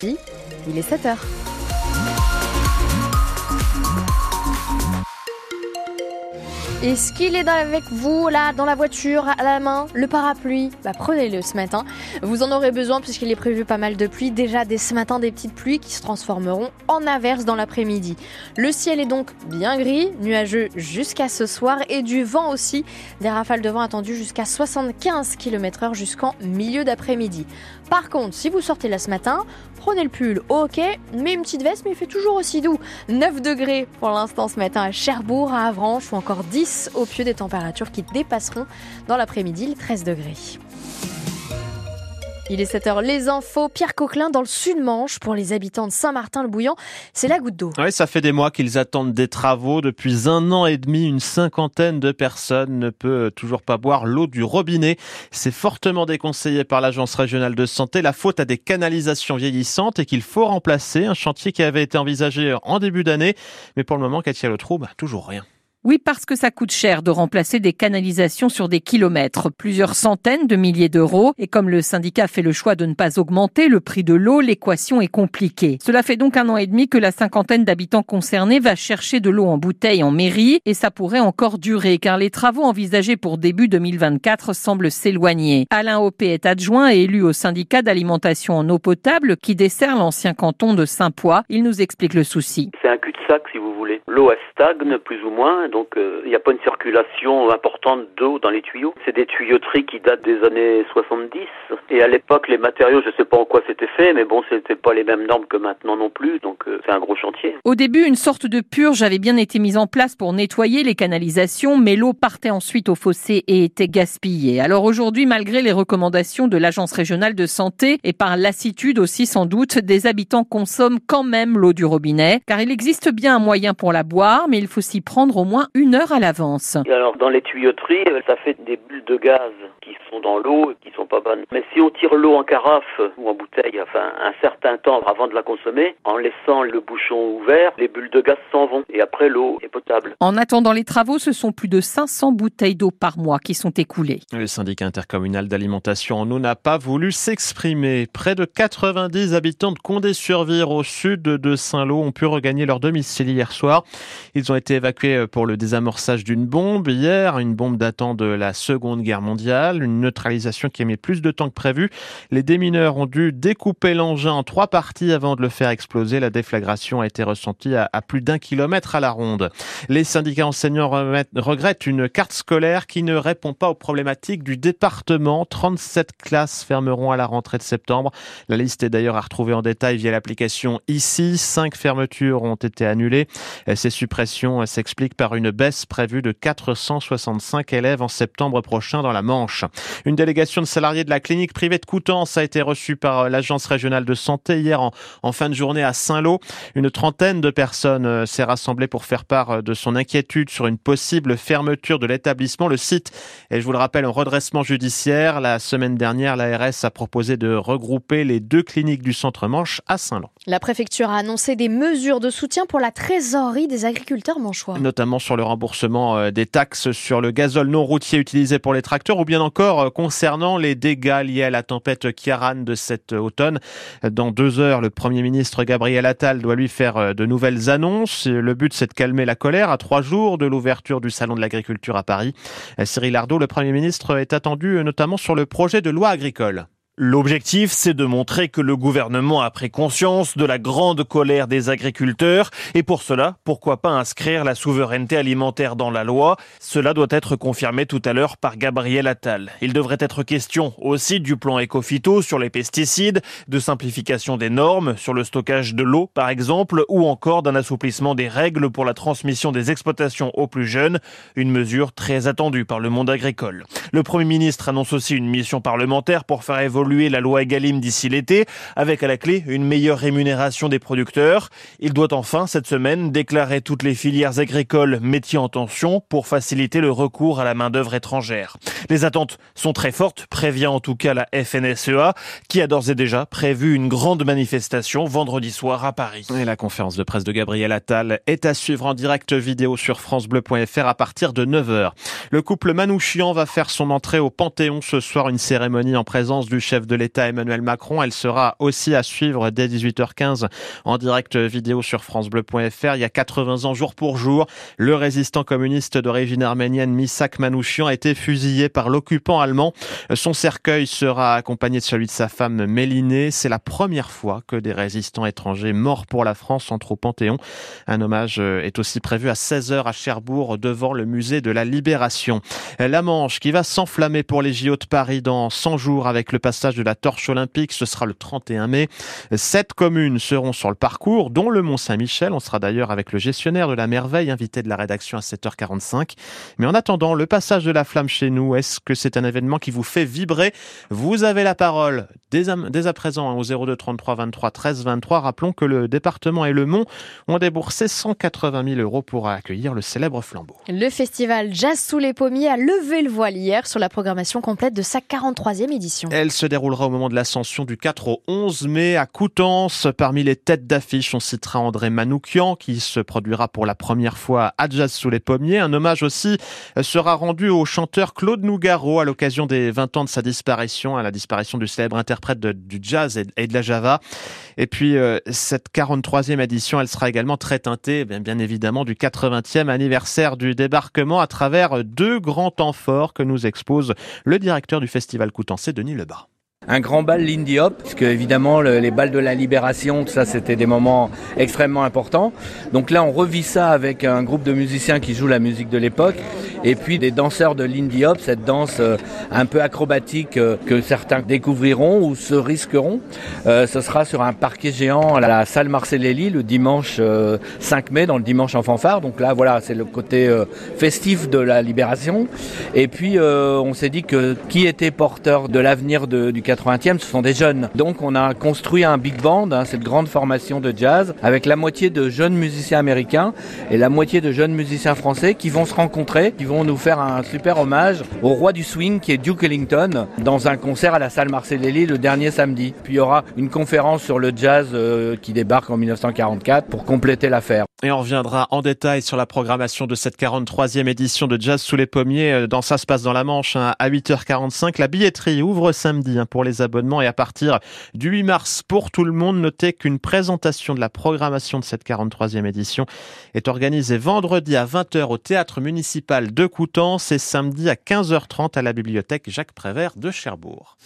Il est 7 heures. Est-ce qu'il est avec vous, là, dans la voiture, à la main, le parapluie? Bah, Prenez-le ce matin. Vous en aurez besoin puisqu'il est prévu pas mal de pluie. Déjà, dès ce matin, des petites pluies qui se transformeront en averses dans l'après-midi. Le ciel est donc bien gris, nuageux jusqu'à ce soir et du vent aussi. Des rafales de vent attendues jusqu'à 75 km/h jusqu'en milieu d'après-midi. Par contre, si vous sortez là ce matin, prenez le pull, ok, mais une petite veste, mais il fait toujours aussi doux. 9 degrés pour l'instant ce matin à Cherbourg, à Avranches ou encore 10 au pied des températures qui dépasseront dans l'après-midi les 13 degrés. Il est 7h, les infos. Pierre Coquelin dans le sud-Manche pour les habitants de Saint-Martin-le-Bouillant. C'est la goutte d'eau. Oui, ça fait des mois qu'ils attendent des travaux. Depuis un an et demi, une cinquantaine de personnes ne peut toujours pas boire l'eau du robinet. C'est fortement déconseillé par l'Agence régionale de santé. La faute à des canalisations vieillissantes et qu'il faut remplacer. Un chantier qui avait été envisagé en début d'année. Mais pour le moment, Katia Le Trouble, toujours rien. Oui, parce que ça coûte cher de remplacer des canalisations sur des kilomètres, plusieurs centaines de milliers d'euros. Et comme le syndicat fait le choix de ne pas augmenter le prix de l'eau, l'équation est compliquée. Cela fait donc un an et demi que la cinquantaine d'habitants concernés va chercher de l'eau en bouteille en mairie et ça pourrait encore durer car les travaux envisagés pour début 2024 semblent s'éloigner. Alain Hoppé est adjoint et élu au syndicat d'alimentation en eau potable qui dessert l'ancien canton de Saint-Poix. Il nous explique le souci. Si vous voulez. L'eau stagne plus ou moins donc euh, il n'y a pas une circulation importante d'eau dans les tuyaux. C'est des tuyauteries qui datent des années 70 et à l'époque les matériaux, je ne sais pas en quoi c'était fait, mais bon, c'était pas les mêmes normes que maintenant non plus, donc euh, c'est un gros chantier. Au début, une sorte de purge avait bien été mise en place pour nettoyer les canalisations, mais l'eau partait ensuite au fossé et était gaspillée. Alors aujourd'hui, malgré les recommandations de l'agence régionale de santé et par lassitude aussi sans doute, des habitants consomment quand même l'eau du robinet, car il existe bien un moyen pour la boire, mais il faut s'y prendre au moins une heure à l'avance. Alors dans les tuyauteries, euh, ça fait des bulles de gaz qui sont dans l'eau et qui sont pas bonnes. Mais si on tire l'eau en carafe ou en bouteille, enfin un certain temps avant de la consommer, en laissant le bouchon ouvert, les bulles de gaz s'en vont et après l'eau est potable. En attendant les travaux, ce sont plus de 500 bouteilles d'eau par mois qui sont écoulées. Le syndicat intercommunal d'alimentation en eau n'a pas voulu s'exprimer. Près de 90 habitants de Condé-sur-Vire au sud de Saint-Lô ont pu regagner leur domicile hier soir. Ils ont été évacués pour le désamorçage d'une bombe hier, une bombe datant de la Seconde Guerre mondiale, une neutralisation qui a mis plus de temps que prévu. Les démineurs ont dû découper l'engin en trois parties avant de le faire exploser. La déflagration a été ressentie à, plus d'un kilomètre à la ronde. Les syndicats enseignants regrettent une carte scolaire qui ne répond pas aux problématiques du département. 37 classes fermeront à la rentrée de septembre. La liste est d'ailleurs à retrouver en détail via l'application ici. Cinq fermetures ont été Ces suppressions s'expliquent par une baisse prévue de 465 élèves en septembre prochain dans la Manche. Une délégation de salariés de la clinique privée de Coutances a été reçue par l'agence régionale de santé hier en, fin de journée à Saint-Lô. Une trentaine de personnes euh, s'est rassemblée pour faire part euh, de son inquiétude sur une possible fermeture de l'établissement. Le site est, je vous le rappelle, en redressement judiciaire. La semaine dernière, l'ARS a proposé de regrouper les deux cliniques du centre-Manche à Saint-Lô. La préfecture a annoncé des mesures de soutien pour la trésorerie des agriculteurs manchois. Notamment sur le remboursement euh, des taxes sur le gazole non routier utilisé pour les tracteurs ou bien encore euh, concernant les dégâts liés à la tempête Kiaran de cet automne. Dans deux heures, le Premier ministre Gabriel Attal doit lui faire euh, de nouvelles annonces. Le but, c'est de calmer la colère à trois jours de l'ouverture du Salon de l'agriculture à Paris. Cyril Ardo, le Premier ministre, est attendu notamment sur le projet de loi agricole. L'objectif, c'est de montrer que le gouvernement a pris conscience de la grande colère des agriculteurs et pour cela, pourquoi pas inscrire la souveraineté alimentaire dans la loi? Cela doit être confirmé tout à l'heure par Gabriel Attal. Il devrait être question aussi du plan Ecofito sur les pesticides, de simplification des normes sur le stockage de l'eau par exemple ou encore d'un assouplissement des règles pour la transmission des exploitations aux plus jeunes, une mesure très attendue par le monde agricole. Le Premier ministre annonce aussi une mission parlementaire pour faire évoluer la loi Egalim d'ici l'été, avec à la clé une meilleure rémunération des producteurs. Il doit enfin, cette semaine, déclarer toutes les filières agricoles métiers en tension pour faciliter le recours à la main-d'œuvre étrangère. Les attentes sont très fortes, prévient en tout cas la FNSEA, qui a d'ores et déjà prévu une grande manifestation vendredi soir à Paris. Et la conférence de presse de Gabriel Attal est à suivre en direct vidéo sur francebleu.fr à partir de 9h. Le couple Manouchian va faire son entrée au Panthéon ce soir, une cérémonie en présence du chef de l'État Emmanuel Macron. Elle sera aussi à suivre dès 18h15 en direct vidéo sur francebleu.fr. Il y a 80 ans, jour pour jour, le résistant communiste d'origine arménienne Misak Manouchian a été fusillé par l'occupant allemand. Son cercueil sera accompagné de celui de sa femme Mélinée. C'est la première fois que des résistants étrangers morts pour la France entrent au Panthéon. Un hommage est aussi prévu à 16h à Cherbourg devant le musée de la Libération. La Manche qui va s'enflammer pour les JO de Paris dans 100 jours avec le passage de la torche olympique. Ce sera le 31 mai. Sept communes seront sur le parcours, dont le Mont-Saint-Michel. On sera d'ailleurs avec le gestionnaire de la merveille, invité de la rédaction à 7h45. Mais en attendant, le passage de la flamme chez nous, est-ce que c'est un événement qui vous fait vibrer? Vous avez la parole dès à, présent hein, au 02 33 23 13 23. Rappelons que le département et le Mont ont déboursé 180 000 euros pour accueillir le célèbre flambeau. Le festival Jazz sous les pommiers a levé le voile hier sur la programmation complète de sa 43e édition. Elle se déroulera au moment de l'ascension du 4 au 11 mai à Coutances. Parmi les têtes d'affiche, on citera André Manoukian qui se produira pour la première fois à Jazz sous les pommiers. Un hommage aussi sera rendu au chanteur Claude Nougaro à l'occasion des 20 ans de sa disparition, à la disparition du célèbre interprète du jazz et de la java. Et puis euh, cette 43e édition, elle sera également très teintée, bien, évidemment, du 80e anniversaire du débarquement à travers deux grands temps forts que nous expose le directeur du festival Coutancé, Denis Lebas un grand bal Lindy Hop, puisque évidemment les balles de la libération, tout ça c'était des moments extrêmement importants. Donc là on revit ça avec un groupe de musiciens qui jouent la musique de l'époque et puis des danseurs de Lindy Hop, cette danse euh, un peu acrobatique euh, que certains découvriront ou se risqueront. Euh, ce sera sur un parquet géant à la salle Marcellelli le dimanche 5 mai, dans le dimanche en fanfare. Donc là voilà, c'est le côté festif de la libération. Et puis on s'est dit que qui était porteur de l'avenir du 80e, ce sont des jeunes. Donc on a construit un big band, hein, cette grande formation de jazz, avec la moitié de jeunes musiciens américains et la moitié de jeunes musiciens français qui vont se rencontrer, vont nous faire un super hommage au roi du swing qui est Duke Ellington dans un concert à la salle Marcellelli le dernier samedi. Puis il y aura une conférence sur le jazz euh, qui débarque en 1944 pour compléter l'affaire. Et on reviendra en détail sur la programmation de cette 43e édition de Jazz sous les pommiers. Euh, dans Ça se passe dans la Manche hein, à 8h45. La billetterie ouvre samedi hein, pour les abonnements et à partir du 8 mars pour tout le monde. Notez qu'une présentation de la programmation de cette 43e édition est organisée vendredi à 20h au théâtre municipal de Coutances et samedi à 15h30 à la bibliothèque Jacques Prévert de Cherbourg.